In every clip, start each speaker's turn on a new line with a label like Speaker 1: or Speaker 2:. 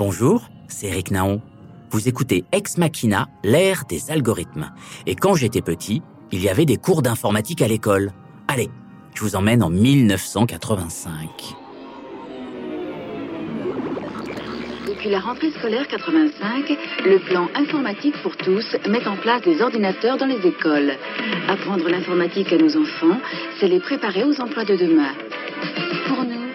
Speaker 1: Bonjour, c'est Eric Naon. Vous écoutez Ex Machina, l'ère des algorithmes. Et quand j'étais petit, il y avait des cours d'informatique à l'école. Allez, je vous emmène en 1985.
Speaker 2: Depuis la rentrée scolaire 85, le plan informatique pour tous met en place des ordinateurs dans les écoles. Apprendre l'informatique à nos enfants, c'est les préparer aux emplois de demain. Pour nous,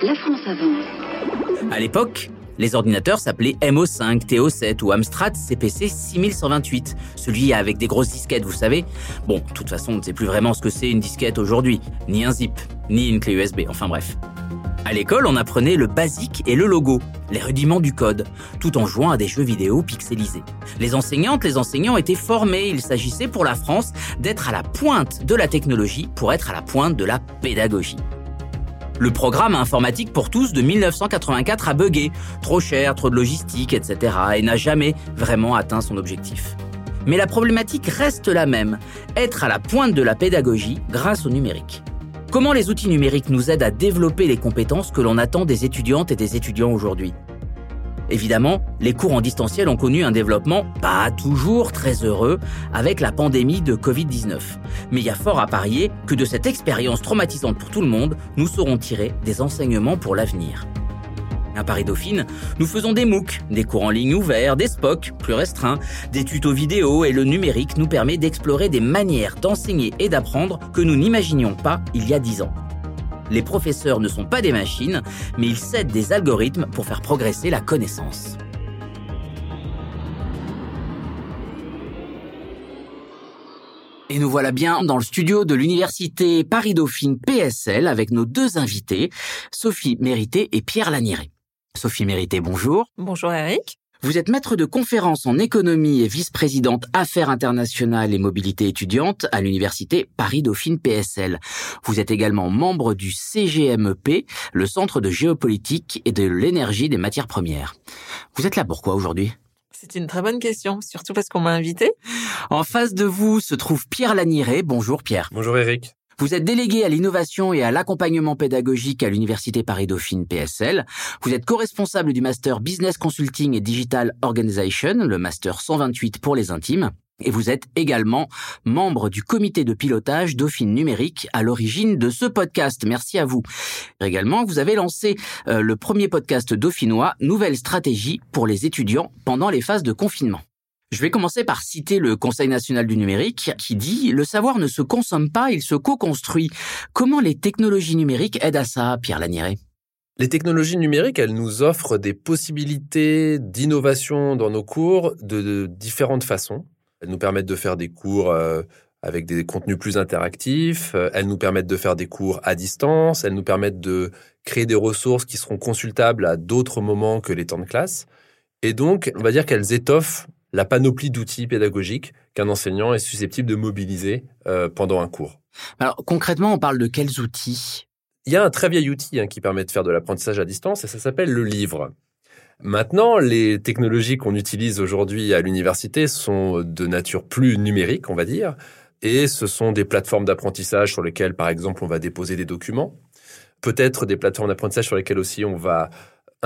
Speaker 2: la France avance.
Speaker 1: À l'époque, les ordinateurs s'appelaient MO5, TO7 ou Amstrad CPC 6128, celui avec des grosses disquettes, vous savez. Bon, de toute façon, on ne sait plus vraiment ce que c'est une disquette aujourd'hui, ni un zip, ni une clé USB, enfin bref. À l'école, on apprenait le basique et le logo, les rudiments du code, tout en jouant à des jeux vidéo pixelisés. Les enseignantes, les enseignants étaient formés, il s'agissait pour la France d'être à la pointe de la technologie pour être à la pointe de la pédagogie. Le programme informatique pour tous de 1984 a bugué, trop cher, trop de logistique, etc. et n'a jamais vraiment atteint son objectif. Mais la problématique reste la même, être à la pointe de la pédagogie grâce au numérique. Comment les outils numériques nous aident à développer les compétences que l'on attend des étudiantes et des étudiants aujourd'hui? Évidemment, les cours en distanciel ont connu un développement pas toujours très heureux avec la pandémie de Covid-19. Mais il y a fort à parier que de cette expérience traumatisante pour tout le monde, nous saurons tirer des enseignements pour l'avenir. À Paris Dauphine, nous faisons des MOOC, des cours en ligne ouverts, des SPOC plus restreints, des tutos vidéo et le numérique nous permet d'explorer des manières d'enseigner et d'apprendre que nous n'imaginions pas il y a dix ans. Les professeurs ne sont pas des machines, mais ils cèdent des algorithmes pour faire progresser la connaissance. Et nous voilà bien dans le studio de l'université Paris-Dauphine PSL avec nos deux invités, Sophie Mérité et Pierre Laniret. Sophie Mérité, bonjour.
Speaker 3: Bonjour Eric.
Speaker 1: Vous êtes maître de conférence en économie et vice-présidente affaires internationales et mobilité étudiante à l'université Paris-Dauphine PSL. Vous êtes également membre du CGMEP, le Centre de géopolitique et de l'énergie des matières premières. Vous êtes là pourquoi aujourd'hui?
Speaker 3: C'est une très bonne question, surtout parce qu'on m'a invité.
Speaker 1: En face de vous se trouve Pierre Laniré. Bonjour Pierre.
Speaker 4: Bonjour Eric.
Speaker 1: Vous êtes délégué à l'innovation et à l'accompagnement pédagogique à l'Université Paris-Dauphine PSL. Vous êtes co-responsable du Master Business Consulting et Digital Organization, le Master 128 pour les intimes. Et vous êtes également membre du comité de pilotage Dauphine Numérique à l'origine de ce podcast. Merci à vous. Également, vous avez lancé euh, le premier podcast dauphinois Nouvelle stratégie pour les étudiants pendant les phases de confinement. Je vais commencer par citer le Conseil national du numérique qui dit ⁇ Le savoir ne se consomme pas, il se co-construit ⁇ Comment les technologies numériques aident à ça, Pierre Laniret
Speaker 4: les technologies numériques, elles nous offrent des possibilités d'innovation dans nos cours de, différentes façons. Elles nous permettent de faire des cours euh, avec des contenus plus interactifs, euh, elles nous permettent de faire des cours à distance, elles nous permettent de créer des ressources qui seront consultables à d'autres moments que les temps de classe. Et donc, on va dire qu'elles étoffent la panoplie d'outils pédagogiques qu'un enseignant est susceptible de mobiliser euh, pendant un cours.
Speaker 1: Alors concrètement, on parle de quels outils?
Speaker 4: Il y a un très vieil outil hein, qui permet de faire de l'apprentissage à distance et ça s'appelle le livre. Maintenant, les technologies qu'on utilise aujourd'hui à l'université sont de nature plus numérique, on va dire, et ce sont des plateformes d'apprentissage sur lesquelles, par exemple, on va déposer des documents, peut-être des plateformes d'apprentissage sur lesquelles aussi on va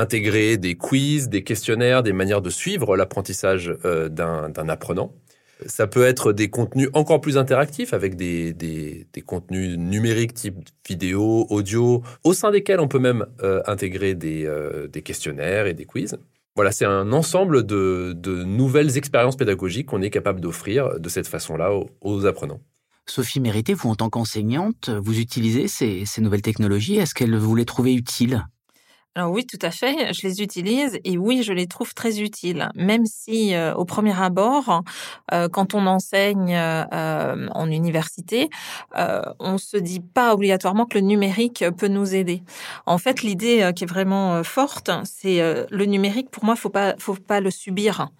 Speaker 4: intégrer des quiz, des questionnaires, des manières de suivre l'apprentissage euh, d'un apprenant. Ça peut être des contenus encore plus interactifs avec des, des, contenus numériques type vidéo, audio, au sein desquels on peut même euh, intégrer des, euh, des, questionnaires et des quiz. Voilà, c'est un ensemble de, nouvelles expériences pédagogiques qu'on est capable d'offrir de cette façon-là aux, aux, apprenants.
Speaker 1: Sophie Mérité, vous en tant qu'enseignante, vous utilisez ces, ces nouvelles technologies. Est-ce qu'elles vous les trouvez utiles?
Speaker 3: Alors oui, tout à fait, je les utilise et oui, je les trouve très utiles, même si euh, au premier abord, euh, quand on enseigne euh, en université, on se dit pas obligatoirement que le numérique peut nous aider. En fait, l'idée qui est vraiment forte, c'est le numérique. Pour moi, faut pas, faut pas le subir.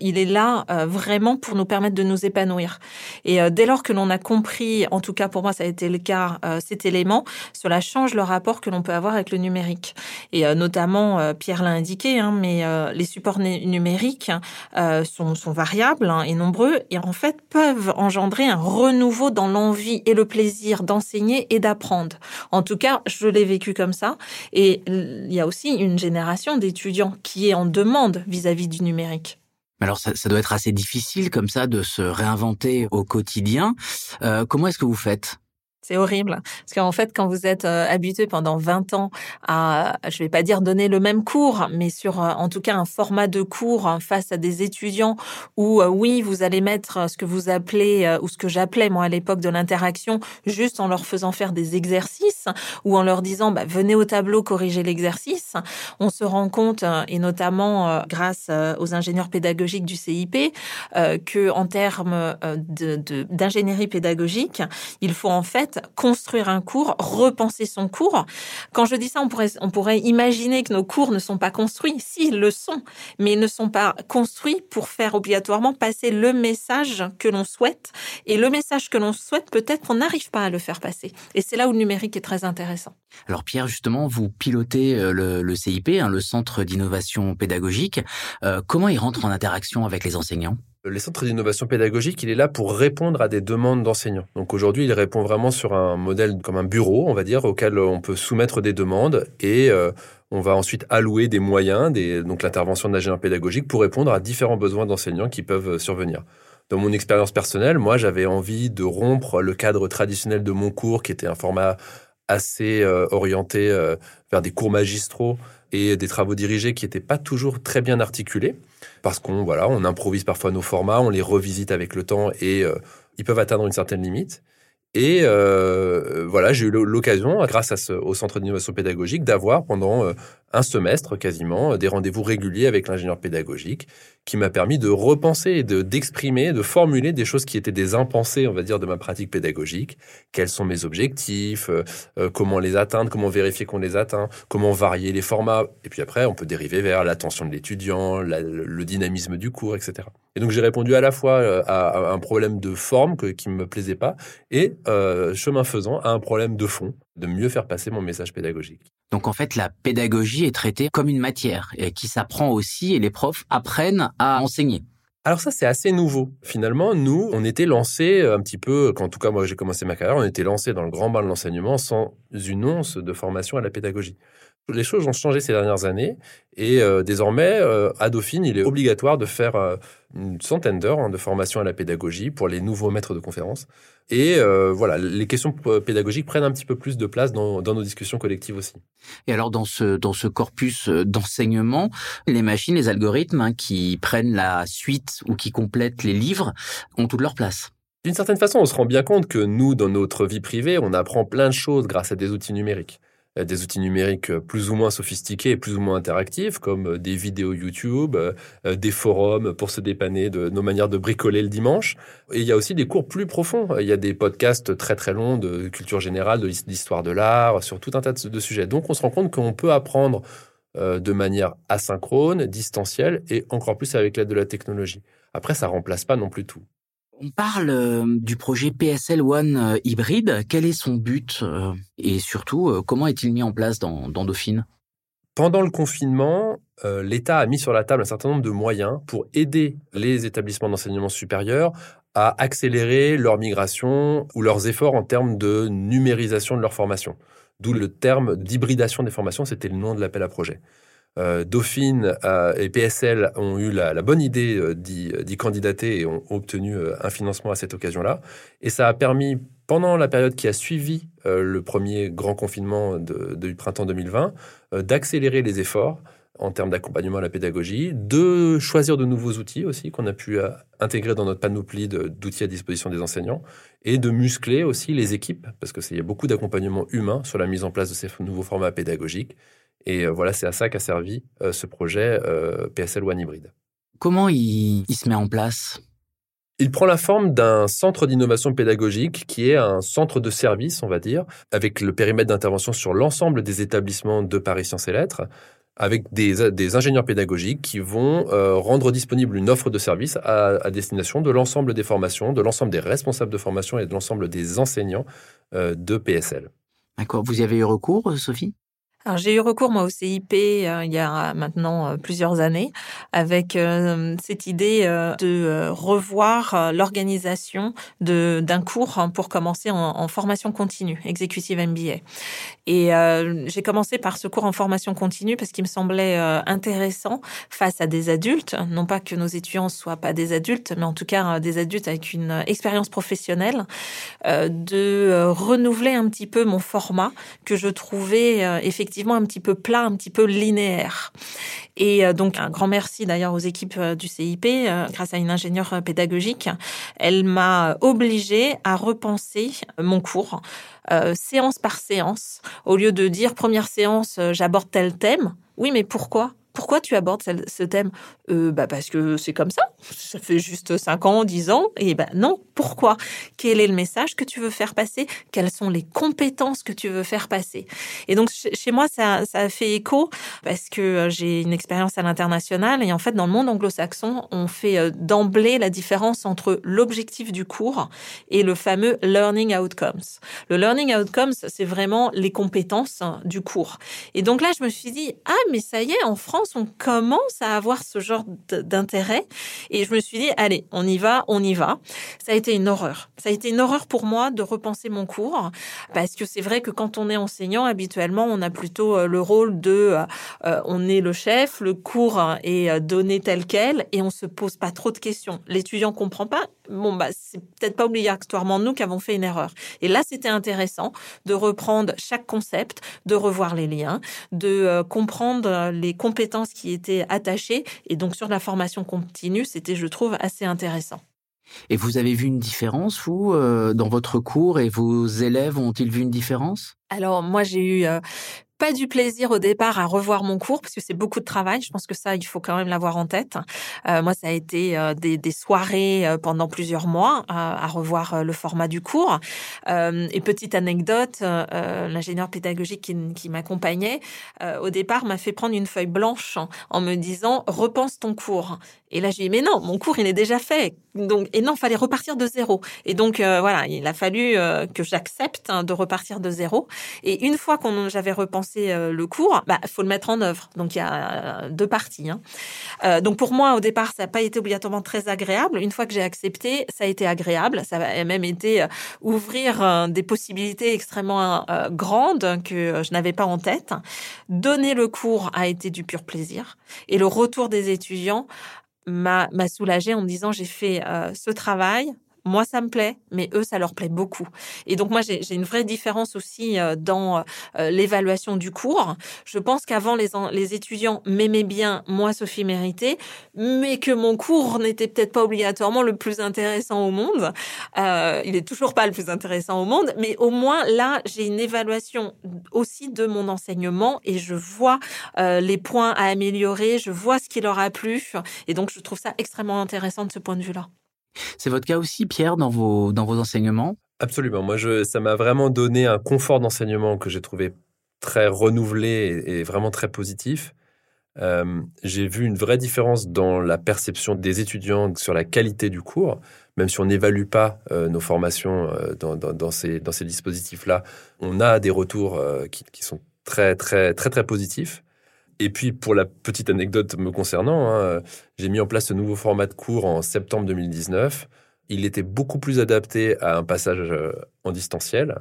Speaker 3: il est là vraiment pour nous permettre de nous épanouir. Et dès lors que l'on a compris, en tout cas pour moi, ça a été le cas, cet élément, cela change le rapport que l'on peut avoir avec le numérique. Et notamment, Pierre l'a indiqué, hein, mais les supports numériques sont, variables hein, et nombreux et en fait peuvent engendrer un renouveau dans l'envie et le plaisir d'enseigner et d'apprendre. En tout cas, je l'ai vécu comme ça. Et il y a aussi une génération d'étudiants qui est en demande vis-à-vis du numérique.
Speaker 1: Alors ça, doit être assez difficile comme ça de se réinventer au quotidien. Euh, comment est-ce que vous faites?
Speaker 3: C'est horrible. Parce qu'en fait, quand vous êtes euh, habitué pendant 20 ans à, je vais pas dire donner le même cours, mais sur, euh, en tout cas, un format de cours hein, face à des étudiants où, euh, oui, vous allez mettre ce que vous appelez, ou ce que j'appelais, moi, à l'époque de l'interaction, juste en leur faisant faire des exercices ou en leur disant, bah, venez au tableau corriger l'exercice. On se rend compte, et notamment grâce aux ingénieurs pédagogiques du CIP, que en termes d'ingénierie pédagogique, il faut en fait construire un cours, repenser son cours. Quand je dis ça, on pourrait, on pourrait imaginer que nos cours ne sont pas construits. Si, le sont, mais ils ne sont pas construits pour faire obligatoirement passer le message que l'on souhaite. Et le message que l'on souhaite, peut-être qu'on n'arrive pas à le faire passer. Et c'est là où le numérique est très intéressant.
Speaker 1: Alors Pierre, justement, vous pilotez euh, le, CIP, hein, le Centre d'innovation pédagogique. Euh, comment il rentre en interaction avec les enseignants?
Speaker 4: Les centres d'innovation pédagogique, il est là pour répondre à des demandes d'enseignants. Donc aujourd'hui, il répond vraiment sur un modèle comme un bureau, on va dire, auquel on peut soumettre des demandes et euh, on va ensuite allouer des moyens, donc l'intervention de l'ingénieur pédagogique, pour répondre à différents besoins d'enseignants qui peuvent survenir. Dans mon expérience personnelle, moi, j'avais envie de rompre le cadre traditionnel de mon cours, qui était un format assez euh, orienté euh, vers des cours magistraux et des travaux dirigés qui n'étaient pas toujours très bien articulés parce qu'on voilà, on improvise parfois nos formats, on les revisite avec le temps et euh, ils peuvent atteindre une certaine limite. Et euh, voilà, j'ai eu l'occasion, grâce à ce, au Centre d'innovation pédagogique, d'avoir pendant euh, un semestre quasiment des rendez-vous réguliers avec l'ingénieur pédagogique, qui m'a permis de repenser de d'exprimer, de formuler des choses qui étaient des impensés, on va dire, de ma pratique pédagogique. Quels sont mes objectifs euh, Comment les atteindre Comment vérifier qu'on les atteint Comment varier les formats Et puis après, on peut dériver vers l'attention de l'étudiant, le dynamisme du cours, etc. Et donc j'ai répondu à la fois à, un problème de forme qui me plaisait pas et euh, chemin faisant, à un problème de fond, de mieux faire passer mon message pédagogique.
Speaker 1: Donc en fait, la pédagogie est traitée comme une matière et qui s'apprend aussi et les profs apprennent à enseigner.
Speaker 4: Alors ça, c'est assez nouveau. Finalement, nous, on était lancés un petit peu, quand en tout cas moi j'ai commencé ma carrière, on était lancés dans le grand bain de l'enseignement sans une once de formation à la pédagogie. Les choses ont changé ces dernières années et euh, désormais, euh, à Dauphine, il est obligatoire de faire euh, une centaine d'heures hein, de formation à la pédagogie pour les nouveaux maîtres de conférences. Et voilà, les questions pédagogiques prennent un petit peu plus de place dans, dans nos discussions collectives aussi.
Speaker 1: Et alors dans ce dans ce corpus d'enseignement, les machines, les algorithmes hein, qui prennent la suite ou qui complètent les livres ont toute leur place.
Speaker 4: D'une certaine façon, on se rend bien compte que nous, dans notre vie privée, on apprend plein de choses grâce à des outils numériques. Euh, des outils numériques euh, plus ou moins sophistiqués et plus ou moins interactifs, comme euh, des vidéos YouTube, des forums pour se dépanner de nos manières de bricoler le dimanche. Et il y a aussi des cours plus profonds. Il y a des podcasts très très longs de culture générale, de l'histoire de l'art, sur tout un tas de sujets. Donc on se rend compte qu'on peut apprendre de manière asynchrone, distancielle et encore plus avec l'aide de la technologie. Après, ça remplace pas non plus tout.
Speaker 1: On parle euh, du projet PSL One euh, hybride. Quel est son but euh, et surtout comment est-il mis en place dans, Dauphine?
Speaker 4: Pendant le confinement, l'État a mis sur la table un certain nombre de moyens pour aider les établissements d'enseignement supérieur à accélérer leur migration ou leurs efforts en termes de numérisation de leur formation. D'où le terme d'hybridation des formations, c'était le nom de l'appel à projet. Euh, Dauphine euh, et PSL ont eu la, bonne idée euh, d'y candidater et ont obtenu un financement à cette occasion-là. Et ça a permis, pendant la période qui a suivi le premier grand confinement du printemps 2020, d'accélérer les efforts en termes d'accompagnement à la pédagogie, de choisir de nouveaux outils aussi qu'on a pu intégrer dans notre panoplie d'outils à disposition des enseignants et de muscler aussi les équipes parce qu'il y a beaucoup d'accompagnement humain sur la mise en place de ces nouveaux formats pédagogiques et euh, voilà, c'est à ça qu'a servi euh, ce projet euh, PSL One Hybrid.
Speaker 1: Comment il, se met en place?
Speaker 4: Il prend la forme d'un centre d'innovation pédagogique qui est un centre de service, on va dire, avec le périmètre d'intervention sur l'ensemble des établissements de Paris Sciences et Lettres, avec des, ingénieurs pédagogiques qui vont rendre disponible une offre de service à, destination de l'ensemble des formations, de l'ensemble des responsables de formation et de l'ensemble des enseignants de PSL.
Speaker 1: D'accord. Vous y avez eu recours, Sophie?
Speaker 3: Alors j'ai eu recours moi au CIP euh, il y a maintenant euh, plusieurs années avec euh, cette idée de revoir l'organisation d'un cours hein, pour commencer en, en, formation continue, executive MBA. Et j'ai commencé par ce cours en formation continue parce qu'il me semblait intéressant face à des adultes, non pas que nos étudiants soient pas des adultes, mais en tout cas des adultes avec une expérience professionnelle, de renouveler un petit peu mon format que je trouvais effectivement un petit peu plat, un petit peu linéaire. Et euh, donc un grand merci d'ailleurs aux équipes euh, du CIP, euh, grâce à une ingénieure pédagogique, elle m'a obligée à repenser mon cours. séance par séance, au lieu de dire première séance, j'aborde tel thème. Oui, mais pourquoi? Pourquoi tu abordes ce thème? Euh, bah Parce que c'est comme ça. Ça fait juste 5 ans, 10 ans. Et ben non, pourquoi? Quel est le message que tu veux faire passer? Quelles sont les compétences que tu veux faire passer? Et donc, chez moi, ça, ça fait écho parce que euh, j'ai une expérience à l'international. Et en fait, dans le monde anglo-saxon, on fait euh, d'emblée la différence entre l'objectif du cours et le fameux learning outcomes. Le learning outcomes, c'est vraiment les compétences hein, du cours. Et donc là, je me suis dit, ah, mais ça y est, en France, on commence à avoir ce genre d'intérêt. Et je me suis dit, allez, on y va, on y va. Ça a été une horreur. Ça a été une horreur pour moi de repenser mon cours. Parce que c'est vrai que quand on est enseignant, habituellement, on a plutôt euh, le rôle de, euh, euh, on est le chef, le cours est donné tel quel et on se pose pas trop de questions. L'étudiant comprend pas. Bon, bah, c'est peut-être pas obligatoirement nous qui avons fait une erreur. Et là, c'était intéressant de reprendre chaque concept, de revoir les liens, de comprendre les compétences qui étaient attachées. Et donc, sur la formation continue, c'était, je trouve, assez intéressant.
Speaker 1: Et vous avez vu une différence, vous, euh, dans votre cours, et vos élèves ont-ils vu une différence?
Speaker 3: Alors, moi, j'ai eu euh, pas du plaisir au départ à revoir mon cours parce que c'est beaucoup de travail. Je pense que ça, il faut quand même l'avoir en tête. Euh, moi, ça a été euh, des, soirées euh, pendant plusieurs mois à, revoir le format du cours. et petite anecdote, l'ingénieur pédagogique qui, qui m'accompagnait au départ m'a fait prendre une feuille blanche en me disant repense ton cours. Et là, j'ai dit mais non, mon cours il est déjà fait. Donc et non, fallait repartir de zéro. Et donc voilà, il a fallu que j'accepte hein, de repartir de zéro. Et une fois qu'on j'avais repensé euh, le cours, bah faut le mettre en œuvre. Donc il y a euh, deux parties. Hein. Euh, donc pour moi au départ ça n'a pas été obligatoirement très agréable. Une fois que j'ai accepté, ça a été agréable. Ça a même été ouvrir des possibilités extrêmement grandes que je n'avais pas en tête. Donner le cours a été du pur plaisir et le retour des étudiants m'a soulagé en me disant j'ai fait ce travail moi, ça me plaît, mais eux, ça leur plaît beaucoup. Et donc, moi, j'ai une vraie différence aussi euh, dans euh, l'évaluation du cours. Je pense qu'avant, les, les étudiants m'aimaient bien, moi, Sophie Mérité, mais que mon cours n'était peut-être pas obligatoirement le plus intéressant au monde. Euh, il est toujours pas le plus intéressant au monde, mais au moins, là, j'ai une évaluation aussi de mon enseignement et je vois euh, les points à améliorer, je vois ce qui leur a plu. Et donc, je trouve ça extrêmement intéressant de ce point de vue-là.
Speaker 1: C'est votre cas aussi, Pierre, dans vos, dans vos enseignements?
Speaker 4: Absolument. Moi, ça m'a vraiment donné un confort d'enseignement que j'ai trouvé très renouvelé et, vraiment très positif. Euh, j'ai vu une vraie différence dans la perception des étudiants sur la qualité du cours, même si on n'évalue pas euh, nos formations euh, dans, ces, dans ces dispositifs-là. On a des retours qui, sont très, très, très, très positifs. Et puis, pour la petite anecdote me concernant, hein, j'ai mis en place ce nouveau format de cours en septembre 2019. Il était beaucoup plus adapté à un passage euh, en distanciel.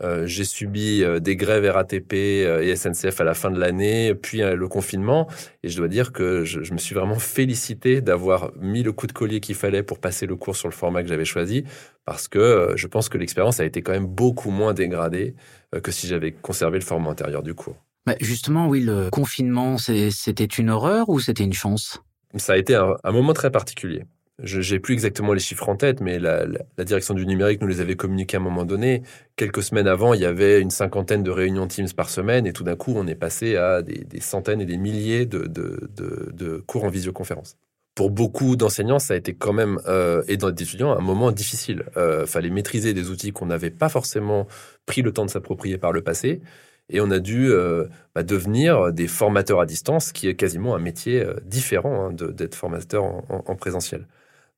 Speaker 4: Euh, j'ai subi euh, des grèves RATP et SNCF à la fin de l'année, puis le confinement. Et je dois dire que je, je me suis vraiment félicité d'avoir mis le coup de collier qu'il fallait pour passer le cours sur le format que j'avais choisi, parce que je pense que l'expérience a été quand même beaucoup moins dégradée que si j'avais conservé le format antérieur du cours.
Speaker 1: Bah, justement, oui, le confinement, c'était une horreur ou c'était une chance?
Speaker 4: Ça a été un, moment très particulier. Je n'ai plus exactement les chiffres en tête, mais la, direction du numérique nous les avait communiqués à un moment donné. Quelques semaines avant, il y avait une cinquantaine de réunions Teams par semaine, et tout d'un coup, on est passé à des, centaines et des milliers de, cours en visioconférence. Pour beaucoup d'enseignants, ça a été quand même, euh, et d'étudiants, un moment difficile. Il euh, fallait maîtriser des outils qu'on n'avait pas forcément pris le temps de s'approprier par le passé et on a dû euh, bah, devenir des formateurs à distance, qui est quasiment un métier euh, différent hein, d'être formateur en, présentiel.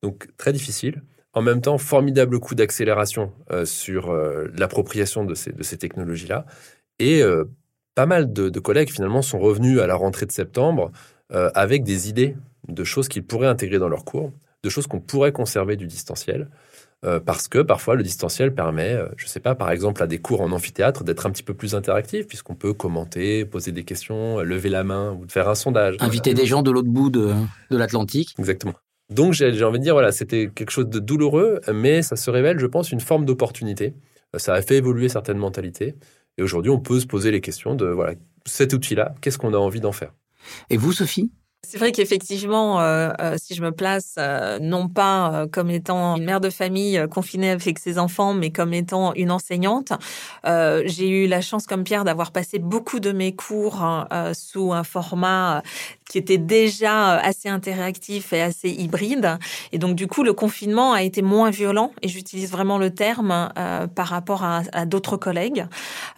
Speaker 4: Donc très difficile. En même temps, formidable coup d'accélération euh, sur l'appropriation de ces, de ces technologies-là. Et pas mal de, collègues finalement sont revenus à la rentrée de septembre avec des idées de choses qu'ils pourraient intégrer dans leur cours, de choses qu'on pourrait conserver du distanciel. Euh, parce que parfois le distanciel permet, euh, je ne sais pas, par exemple à des cours en amphithéâtre, d'être un petit peu plus interactif, puisqu'on peut commenter, poser des questions, euh, lever la main ou faire un sondage.
Speaker 1: Inviter des gens de l'autre bout de, de l'Atlantique.
Speaker 4: Exactement. Donc j'ai envie de dire, voilà, c'était quelque chose de douloureux, mais ça se révèle, je pense, une forme d'opportunité. Ça a fait évoluer certaines mentalités. Et aujourd'hui, on peut se poser les questions de, voilà, cet outil-là, qu'est-ce qu'on a envie d'en faire?
Speaker 1: Et vous, Sophie?
Speaker 3: C'est vrai qu'effectivement, euh, euh, si je me place euh, non pas comme étant une mère de famille confinée avec ses enfants, mais comme étant une enseignante, j'ai eu la chance, comme Pierre, d'avoir passé beaucoup de mes cours hein, sous un format qui était déjà assez interactif et assez hybride. Et donc, du coup, le confinement a été moins violent, et j'utilise vraiment le terme par rapport à, d'autres collègues.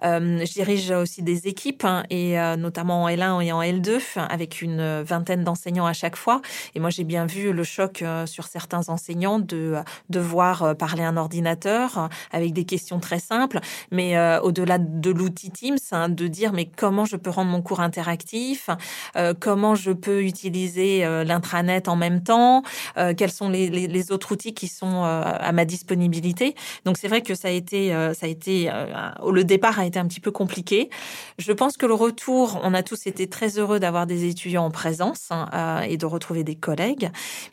Speaker 3: je dirige aussi des équipes, hein, et notamment en L1 et en L2, avec une vingtaine d'enseignants à chaque fois. Et moi, j'ai bien vu le choc euh, sur certains enseignants de devoir euh, parler à un ordinateur euh, avec des questions très simples, mais au-delà de l'outil Teams, hein, de dire mais comment je peux rendre mon cours interactif, comment peux utiliser l'intranet en même temps, quels sont les, autres outils qui sont à ma disponibilité. Donc c'est vrai que ça a été, ça a été, le départ a été un petit peu compliqué. Je pense que le retour, on a tous été très heureux d'avoir des étudiants en présence. Euh, et de retrouver des collègues.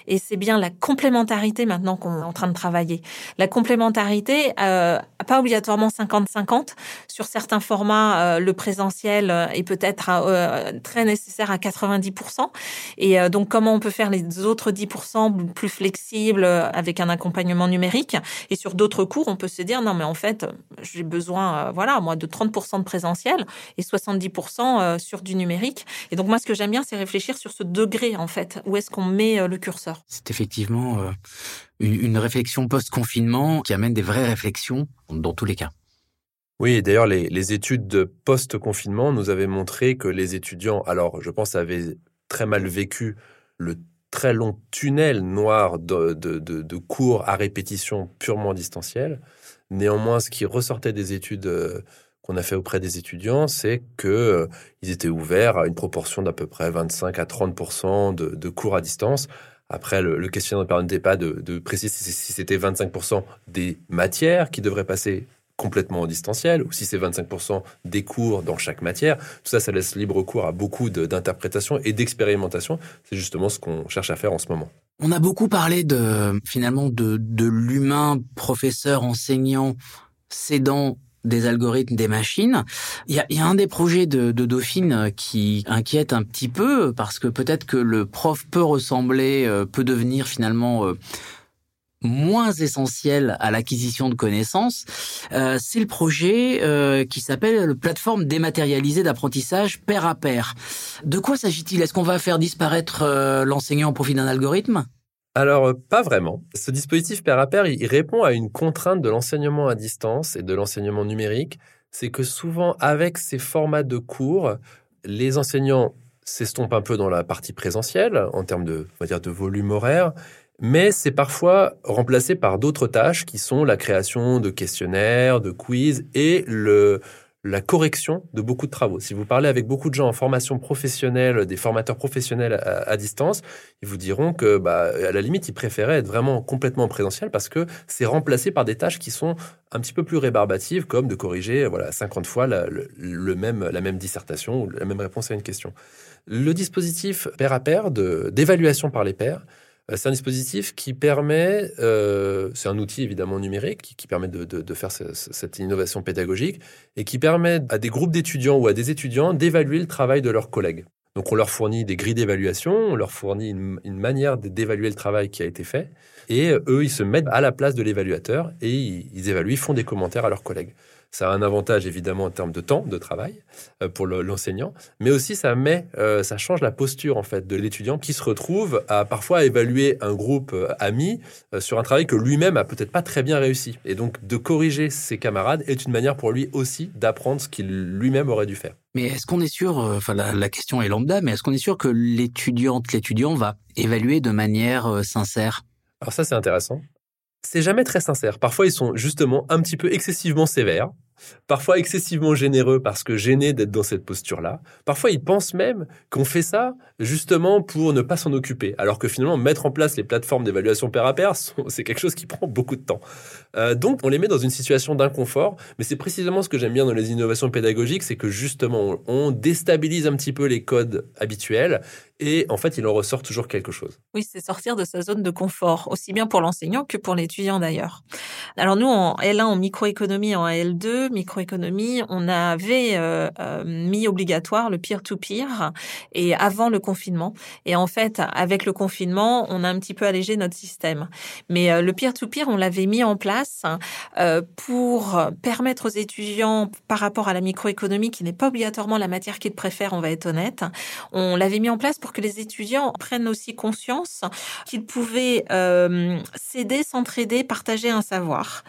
Speaker 3: Et c'est bien la complémentarité maintenant qu'on est en train de travailler. La complémentarité, euh, pas obligatoirement 50-50. Sur certains formats, euh, le présentiel est peut-être très nécessaire à 90%. Et donc, comment on peut faire les autres 10% plus flexibles avec un accompagnement numérique? Et sur d'autres cours, on peut se dire, non, mais en fait, j'ai besoin, voilà, moi, de 30% de présentiel et 70% sur du numérique. Et donc, moi, ce que j'aime bien, c'est réfléchir sur ce degré, en fait Où est-ce qu'on met euh, le curseur?
Speaker 1: C'est effectivement euh, une, réflexion post-confinement qui amène des vraies réflexions dans tous les cas.
Speaker 4: Oui, d'ailleurs, les, études de post-confinement nous avaient montré que les étudiants, alors je pense, avaient très mal vécu le très long tunnel noir de, de cours à répétition purement distanciel. Néanmoins, ce qui ressortait des études euh, qu'on a fait auprès des étudiants, c'est que euh, étaient ouverts à une proportion d'à peu près 25 à 30% de, cours à distance. Après, le, questionnaire ne permettait pas de, préciser si c'était 25% des matières qui devraient passer complètement en distanciel ou si c'est 25% des cours dans chaque matière. Tout ça, ça laisse libre cours à beaucoup d'interprétations et d'expérimentation. C'est justement ce qu'on cherche à faire en ce moment.
Speaker 1: On a beaucoup parlé de finalement de, de l'humain professeur enseignant cédant des algorithmes des machines. Il y a, un des projets de, Dauphine euh, qui inquiète un petit peu parce que peut-être que le prof peut ressembler, euh, peut devenir finalement euh, moins essentiel à l'acquisition de connaissances. c'est le projet qui s'appelle le plateforme dématérialisée d'apprentissage pair à pair. De quoi s'agit-il? Est-ce qu'on va faire disparaître l'enseignant au profit d'un algorithme?
Speaker 4: Alors, euh, pas vraiment. Ce dispositif pair à pair, il répond à une contrainte de l'enseignement à distance et de l'enseignement numérique. C'est que souvent, avec ces formats de cours, les enseignants s'estompent un peu dans la partie présentielle en termes de, on va dire, de volume horaire, mais c'est parfois remplacé par d'autres tâches qui sont la création de questionnaires, de quiz et la correction de beaucoup de travaux. Si vous parlez avec beaucoup de gens en formation professionnelle, des formateurs professionnels à, distance, ils vous diront que, bah, à la limite, ils préféraient être vraiment complètement en présentiel parce que c'est remplacé par des tâches qui sont un petit peu plus rébarbatives, comme de corriger, voilà, 50 fois la, le, même, la même dissertation ou la même réponse à une question. Le dispositif pair à pair d'évaluation par les pairs, c'est un dispositif qui permet, euh, c'est un outil évidemment numérique qui, permet de, faire cette innovation pédagogique et qui permet à des groupes d'étudiants ou à des étudiants d'évaluer le travail de leurs collègues. Donc on leur fournit des grilles d'évaluation, on leur fournit une, manière d'évaluer le travail qui a été fait, et eux, ils se mettent à la place de l'évaluateur et ils évaluent, ils font des commentaires à leurs collègues. Ça a un avantage évidemment en termes de temps de travail euh, pour l'enseignant, mais aussi ça met, euh, ça change la posture en fait de l'étudiant qui se retrouve à parfois évaluer un groupe euh, ami sur un travail que lui-même a peut-être pas très bien réussi. Et donc de corriger ses camarades est une manière pour lui aussi d'apprendre ce qu'il lui-même aurait dû faire.
Speaker 1: Mais est-ce qu'on est sûr, enfin la, question est lambda, mais est-ce qu'on est sûr que l'étudiante, l'étudiant va évaluer de manière sincère?
Speaker 4: Alors ça c'est intéressant c'est jamais très sincère. Parfois, ils sont justement un petit peu excessivement sévères. parfois excessivement généreux parce que gêné d'être dans cette posture-là. Parfois, ils pensent même qu'on fait ça justement pour ne pas s'en occuper, alors que finalement, mettre en place les plateformes d'évaluation pair à pair, c'est quelque chose qui prend beaucoup de temps. Euh, donc, on les met dans une situation d'inconfort, mais c'est précisément ce que j'aime bien dans les innovations pédagogiques, c'est que justement, on déstabilise un petit peu les codes habituels et en fait, il en ressort toujours quelque chose.
Speaker 3: Oui, c'est sortir de sa zone de confort, aussi bien pour l'enseignant que pour l'étudiant d'ailleurs. Alors nous, en L1, en microéconomie, en L2, microéconomie, on avait euh, euh, mis obligatoire le peer-to-peer et avant le confinement. Et en fait, avec le confinement, on a un petit peu allégé notre système. Mais le peer-to-peer, on l'avait mis en place pour permettre aux étudiants, par rapport à la microéconomie, qui n'est pas obligatoirement la matière qu'ils préfèrent, on va être honnête, on l'avait mis en place pour que les étudiants prennent aussi conscience qu'ils pouvaient euh, s'aider, s'entraider, partager un savoir.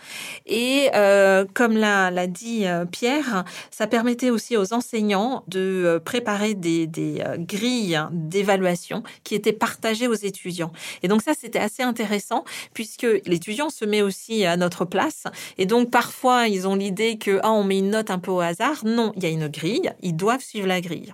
Speaker 3: Et euh, comme l'a dit euh, Pierre, ça permettait aussi aux enseignants de préparer des, des grilles d'évaluation qui étaient partagées aux étudiants. Et donc ça, c'était assez intéressant puisque l'étudiant se met aussi à notre place. Et donc parfois, ils ont l'idée que ah, on met une note un peu au hasard. Non, il y a une grille. Ils doivent suivre la grille.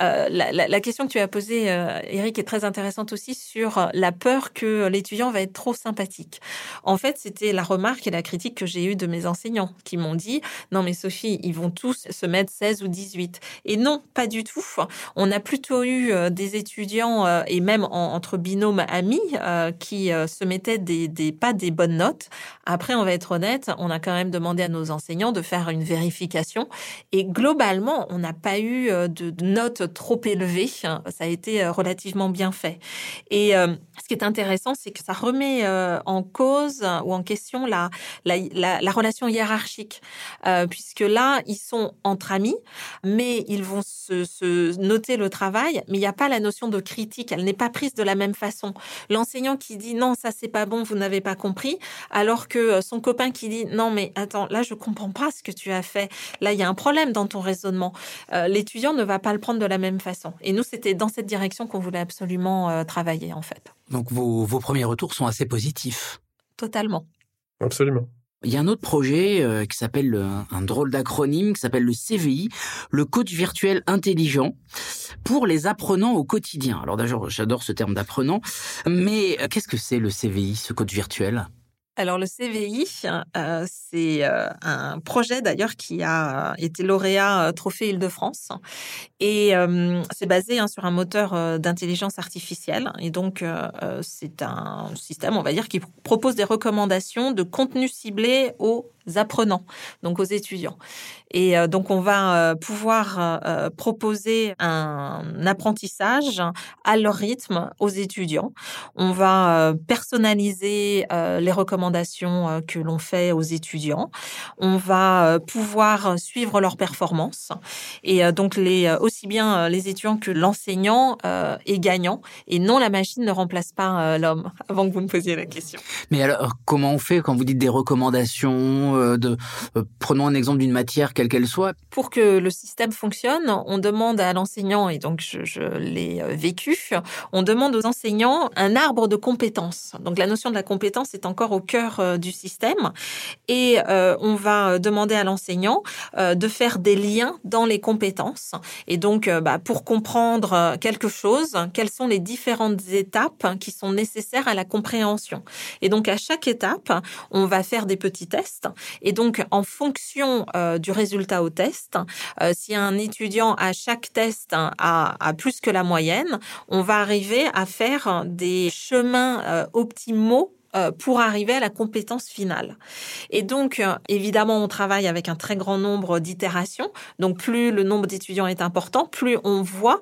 Speaker 3: Euh, la, question que tu as posée, euh, Eric, est très intéressante aussi sur la peur que l'étudiant va être trop sympathique. En fait, c'était la remarque et la critique que j'ai eue de mes enseignants qui m'ont dit non mais Sophie, ils vont tous se mettre 16 ou 18. Et non, pas du tout. On a plutôt eu euh, des étudiants et même entre binômes amis qui se mettaient des, pas des bonnes notes. Après, on va être honnête, on a quand même demandé à nos enseignants de faire une vérification et globalement, on n'a pas eu de, de notes trop élevé. Ça a été euh, relativement bien fait. Et euh, ce qui est intéressant, c'est que ça remet euh, en cause ou en question la, relation hiérarchique, puisque là, ils sont entre amis, mais ils vont se, se noter le travail, mais il n'y a pas la notion de critique. Elle n'est pas prise de la même façon. L'enseignant qui dit non, ça c'est pas bon, vous n'avez pas compris, alors que son copain qui dit non, mais attends, là je comprends pas ce que tu as fait. Là, il y a un problème dans ton raisonnement. L'étudiant ne va pas le prendre de la même façon. Et nous, c'était dans cette direction qu'on voulait absolument euh, travailler, en fait.
Speaker 1: Donc, vos, vos premiers retours sont assez positifs.
Speaker 3: Totalement.
Speaker 4: Absolument.
Speaker 1: Il y a un autre projet euh, qui s'appelle un drôle d'acronyme qui s'appelle le CVI, le coach virtuel intelligent pour les apprenants au quotidien. Alors d'ailleurs, j'adore ce terme d'apprenant, mais euh, qu'est-ce que c'est le CVI, ce coach virtuel?
Speaker 3: Alors le CVI, euh, c'est euh, un projet d'ailleurs qui a été lauréat euh, Trophée Île-de-France. Et c'est basé hein, sur un moteur d'intelligence artificielle. Et donc c'est un système, on va dire, qui propose des recommandations de contenu ciblé aux apprenants, donc aux étudiants. Et euh, donc on va euh, pouvoir euh, proposer un apprentissage à leur rythme aux étudiants. On va personnaliser les recommandations que l'on fait aux étudiants. On va pouvoir suivre leurs performances. Et donc les aussi bien les étudiants que l'enseignant est gagnant. Et non, la machine ne remplace pas l'homme. Avant que vous me posiez la question.
Speaker 1: Mais alors comment on fait quand vous dites des recommandations euh, euh, prenons un exemple d'une matière quelle qu'elle soit.
Speaker 3: Pour que le système fonctionne, on demande à l'enseignant, et donc je, je l'ai euh, vécu, on demande aux enseignants un arbre de compétences. Donc la notion de la compétence est encore au cœur du système, et on va demander à l'enseignant de faire des liens dans les compétences. Et donc, bah, pour comprendre quelque chose, quelles sont les différentes étapes qui sont nécessaires à la compréhension. Et donc à chaque étape, on va faire des petits tests et donc, en fonction euh, du résultat au test, euh, si un étudiant à chaque test hein, a, plus que la moyenne, on va arriver à faire des chemins euh, optimaux pour arriver à la compétence finale. Et donc, évidemment, on travaille avec un très grand nombre d'itérations. Donc, plus le nombre d'étudiants est important, plus on voit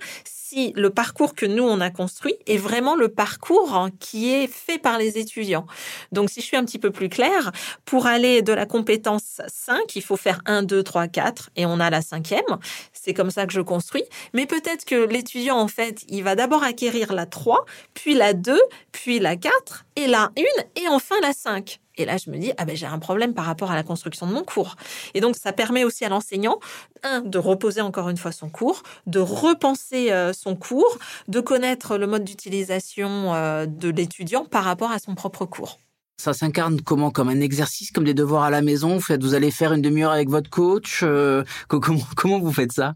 Speaker 3: le parcours que nous, on a construit est vraiment le parcours hein, qui est fait par les étudiants. Donc, si je suis un petit peu plus claire, pour aller de la compétence 5, il faut faire 1, 2, 3, 4 et on a la cinquième. C'est comme ça que je construis. Mais peut-être que l'étudiant, en fait, il va d'abord acquérir la 3, puis la 2, puis la 4 et la 1 et enfin la 5. Et là, je me dis, ah ben, j'ai un problème par rapport à la construction de mon cours. Et donc, ça permet aussi à l'enseignant, un, de reposer encore une fois son cours, de repenser euh, son cours, de connaître le mode d'utilisation euh, de l'étudiant par rapport à son propre cours.
Speaker 1: Ça s'incarne comment? Comme un exercice, comme des devoirs à la maison? Vous, faites, vous allez faire une demi-heure avec votre coach euh, comment, vous faites ça?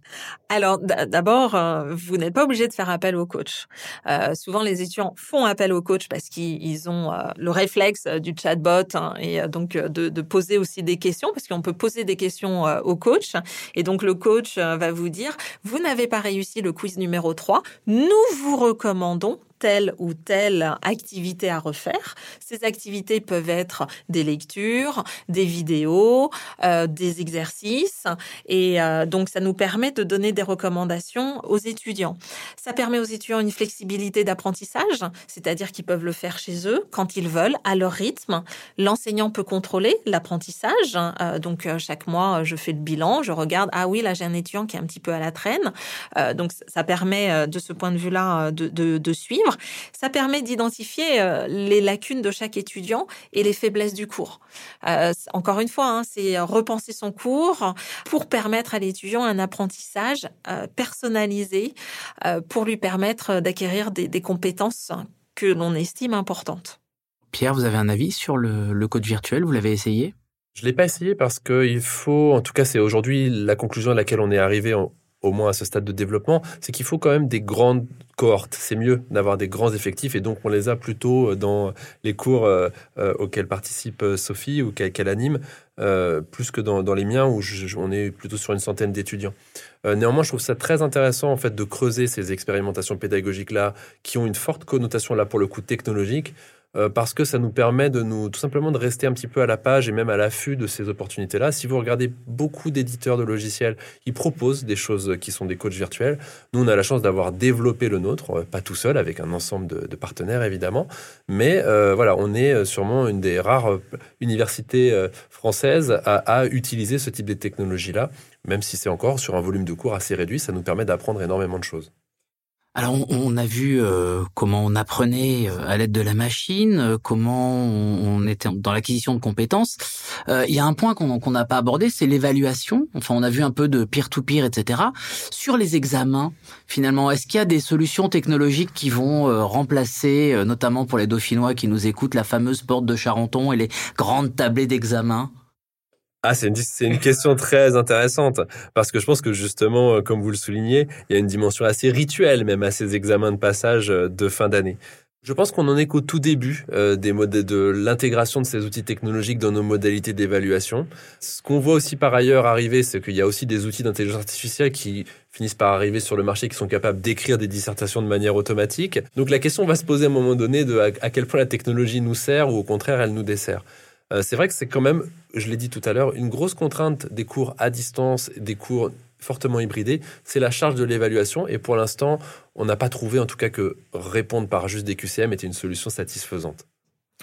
Speaker 3: Alors d'abord, euh, vous n'êtes pas obligé de faire appel au coach. Euh, souvent, les étudiants font appel au coach parce qu'ils ont le réflexe du chatbot hein, et donc de, de, poser aussi des questions parce qu'on peut poser des questions au coach. Et donc le coach va vous dire, vous n'avez pas réussi le quiz numéro 3, nous vous recommandons telle ou telle activité à refaire. Ces activités peuvent être des lectures, des vidéos, euh, des exercices, et euh, donc ça nous permet de donner des recommandations aux étudiants. Ça permet aux étudiants une flexibilité d'apprentissage, c'est-à-dire qu'ils peuvent le faire chez eux quand ils veulent, à leur rythme. L'enseignant peut contrôler l'apprentissage, euh, donc chaque mois je fais le bilan, je regarde ah oui là j'ai un étudiant qui est un petit peu à la traîne, donc ça permet de ce point de vue-là de suivre. Ça permet d'identifier euh, les lacunes de chaque étudiant et les faiblesses du cours. Euh, encore une fois, hein, c'est repenser son cours pour permettre à l'étudiant un apprentissage euh, personnalisé pour lui permettre d'acquérir des, compétences que l'on estime importantes.
Speaker 1: Pierre, vous avez un avis sur le, le code virtuel? Vous l'avez essayé?
Speaker 4: Je l'ai pas essayé parce qu'il faut, en tout cas, c'est aujourd'hui la conclusion à laquelle on est arrivé en, au moins à ce stade de développement, c'est qu'il faut quand même des grandes cohortes. C'est mieux d'avoir des grands effectifs et donc on les a plutôt euh, dans les cours euh, euh, auxquels participe Sophie ou qu'elle anime, plus que dans, les miens où on est plutôt sur une centaine d'étudiants. néanmoins, je trouve ça très intéressant en fait de creuser ces expérimentations pédagogiques là qui ont une forte connotation là pour le coup technologique euh, parce que ça nous permet de nous tout simplement de rester un petit peu à la page et même à l'affût de ces opportunités-là. Si vous regardez beaucoup d'éditeurs de logiciels, ils proposent des choses qui sont des coachs virtuels. Nous, on a la chance d'avoir développé le nôtre, euh, pas tout seul, avec un ensemble de, partenaires évidemment, mais euh, voilà, on est sûrement une des rares universités françaises à, à utiliser ce type de technologie-là, même si c'est encore sur un volume de cours assez réduit, ça nous permet d'apprendre énormément de choses.
Speaker 1: Alors on, a vu euh, comment on apprenait euh, à l'aide de la machine, euh, comment on, était dans l'acquisition de compétences. il y a un point qu'on n'a pas abordé, c'est l'évaluation. Enfin, on a vu un peu de peer-to-peer, etc. Sur les examens, finalement, est-ce qu'il y a des solutions technologiques qui vont remplacer, notamment pour les Dauphinois qui nous écoutent, la fameuse porte de Charenton et les grandes tablées d'examen
Speaker 4: ah, c'est une, une question très intéressante parce que je pense que justement, euh, comme vous le soulignez, il y a une dimension assez rituelle même à ces examens de passage euh, de fin d'année. Je pense qu'on en est qu'au tout début euh, des de l'intégration de ces outils technologiques dans nos modalités d'évaluation. Ce qu'on voit aussi par ailleurs arriver, c'est qu'il y a aussi des outils d'intelligence artificielle qui finissent par arriver sur le marché qui sont capables d'écrire des dissertations de manière automatique. Donc la question va se poser à un moment donné de à quel point la technologie nous sert ou au contraire elle nous dessert. Euh, c'est vrai que c'est quand même, je l'ai dit tout à l'heure, une grosse contrainte des cours à distance, des cours fortement hybridés, c'est la charge de l'évaluation. Et pour l'instant, on n'a pas trouvé, en tout cas, que répondre par juste des QCM était une solution satisfaisante.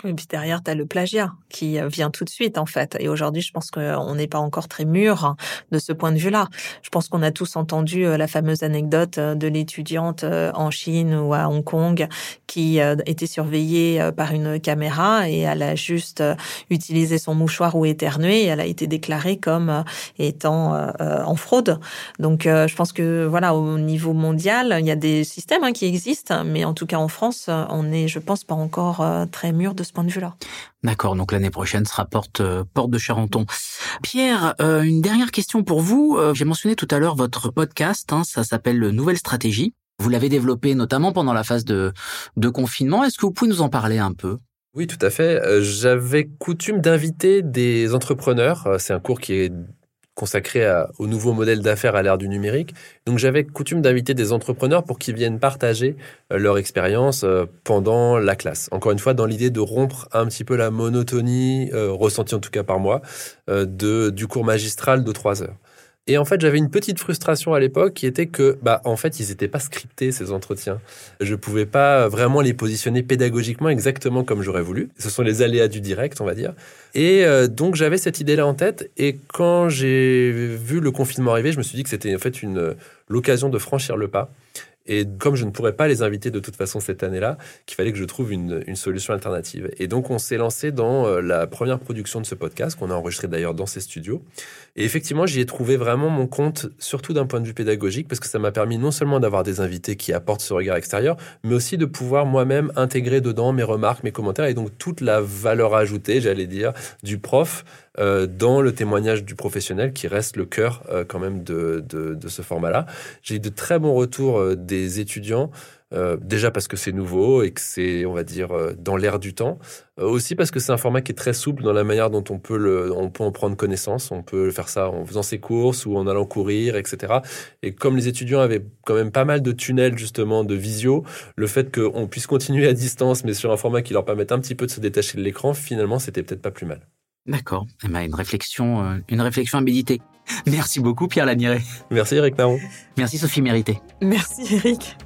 Speaker 3: Et puis derrière, tu as le plagiat qui euh, vient tout de suite, en fait. Et aujourd'hui, je pense qu'on n'est pas encore très mûr de ce point de vue-là. Je pense qu'on a tous entendu euh, la fameuse anecdote euh, de l'étudiante en Chine ou à Hong Kong qui était surveillée par une caméra et elle a juste utilisé son mouchoir ou éternué et elle a été déclarée comme étant en fraude. Donc, je pense que, voilà, au niveau mondial, il y a des systèmes hein, qui existent, mais en tout cas en France, on est, je pense, pas encore très mûr de point de vue-là.
Speaker 1: D'accord, donc l'année prochaine sera porte euh, porte de Charenton. Pierre, euh, une dernière question pour vous. Euh, j'ai mentionné tout à l'heure votre podcast, hein, ça s'appelle Nouvelle Stratégie. Vous l'avez développé notamment pendant la phase de, de confinement. Est-ce que vous pouvez nous en parler un peu?
Speaker 4: Oui, tout à fait. J'avais coutume d'inviter des entrepreneurs. C'est un cours qui est consacré au nouveau modèle d'affaires à l'ère du numérique. Donc j'avais coutume d'inviter des entrepreneurs pour qu'ils viennent partager euh, leur expérience euh, pendant la classe. Encore une fois, dans l'idée de rompre un petit peu la monotonie, euh, ressentie en tout cas par moi, de, du cours magistral de trois heures. Et en fait, j'avais une petite frustration à l'époque qui était que, bah, en fait, ils n'étaient pas scriptés, ces entretiens. Je pouvais pas vraiment les positionner pédagogiquement exactement comme j'aurais voulu. Ce sont les aléas du direct, on va dire. Et euh, donc, j'avais cette idée-là en tête. Et quand j'ai vu le confinement arriver, je me suis dit que c'était en fait une, l'occasion de franchir le pas Et comme je ne pourrais pas les inviter de toute façon cette année-là, qu'il fallait que je trouve une, une, solution alternative. Et donc, on s'est lancé dans euh, la première production de ce podcast, qu'on a enregistré d'ailleurs dans ces studios. Et effectivement, j'y ai trouvé vraiment mon compte, surtout d'un point de vue pédagogique, parce que ça m'a permis non seulement d'avoir des invités qui apportent ce regard extérieur, mais aussi de pouvoir moi-même intégrer dedans mes remarques, mes commentaires, et donc toute la valeur ajoutée, j'allais dire, du prof euh, dans le témoignage du professionnel qui reste le cœur euh, quand même de, de, de ce format-là. J'ai eu de très bons retours euh, des étudiants. Euh, déjà parce que c'est nouveau et que c'est, on va dire, euh, dans l'air du temps. Euh, aussi parce que c'est un format qui est très souple dans la manière dont on peut, le, on peut en prendre connaissance. On peut faire ça en faisant ses courses ou en allant courir, etc. Et comme les étudiants avaient quand même pas mal de tunnels, justement, de visio, le fait qu'on puisse continuer à distance, mais sur un format qui leur permette un petit peu de se détacher de l'écran, finalement, c'était peut-être pas plus mal.
Speaker 1: D'accord. Eh ben, une réflexion, une réflexion à méditer. Merci beaucoup, Pierre Laniré.
Speaker 4: Merci, Eric Naron.
Speaker 1: Merci, Sophie Mérité.
Speaker 3: Merci, Eric.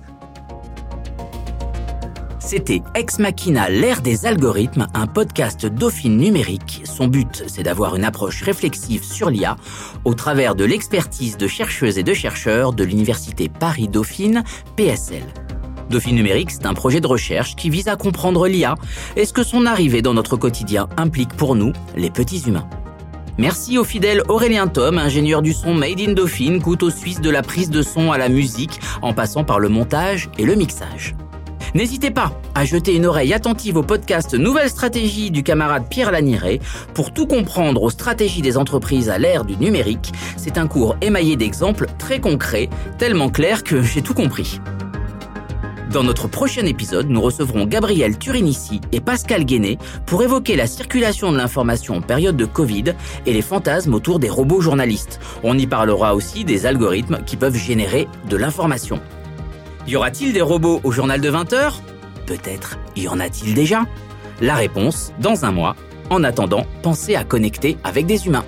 Speaker 1: C'était Ex Machina, l'ère des algorithmes, un podcast Dauphine numérique. Son but, c'est d'avoir une approche réflexive sur l'IA au travers de l'expertise de chercheuses et de chercheurs de l'Université Paris-Dauphine, PSL. Dauphine numérique, c'est un projet de recherche qui vise à comprendre l'IA et ce que son arrivée dans notre quotidien implique pour nous, les petits humains. Merci au fidèle Aurélien Tom, ingénieur du son Made in Dauphine, couteau suisse de la prise de son à la musique, en passant par le montage et le mixage. N'hésitez pas à jeter une oreille attentive au podcast Nouvelle stratégie du camarade Pierre Laniré pour tout comprendre aux stratégies des entreprises à l'ère du numérique. C'est un cours émaillé d'exemples très concrets, tellement clairs que j'ai tout compris. Dans notre prochain épisode, nous recevrons Gabriel Turinici et Pascal Guéné pour évoquer la circulation de l'information en période de Covid et les fantasmes autour des robots journalistes. On y parlera aussi des algorithmes qui peuvent générer de l'information. Y aura-t-il des robots au journal de 20h Peut-être y en a-t-il déjà? La réponse dans un mois. En attendant, pensez à connecter avec des humains.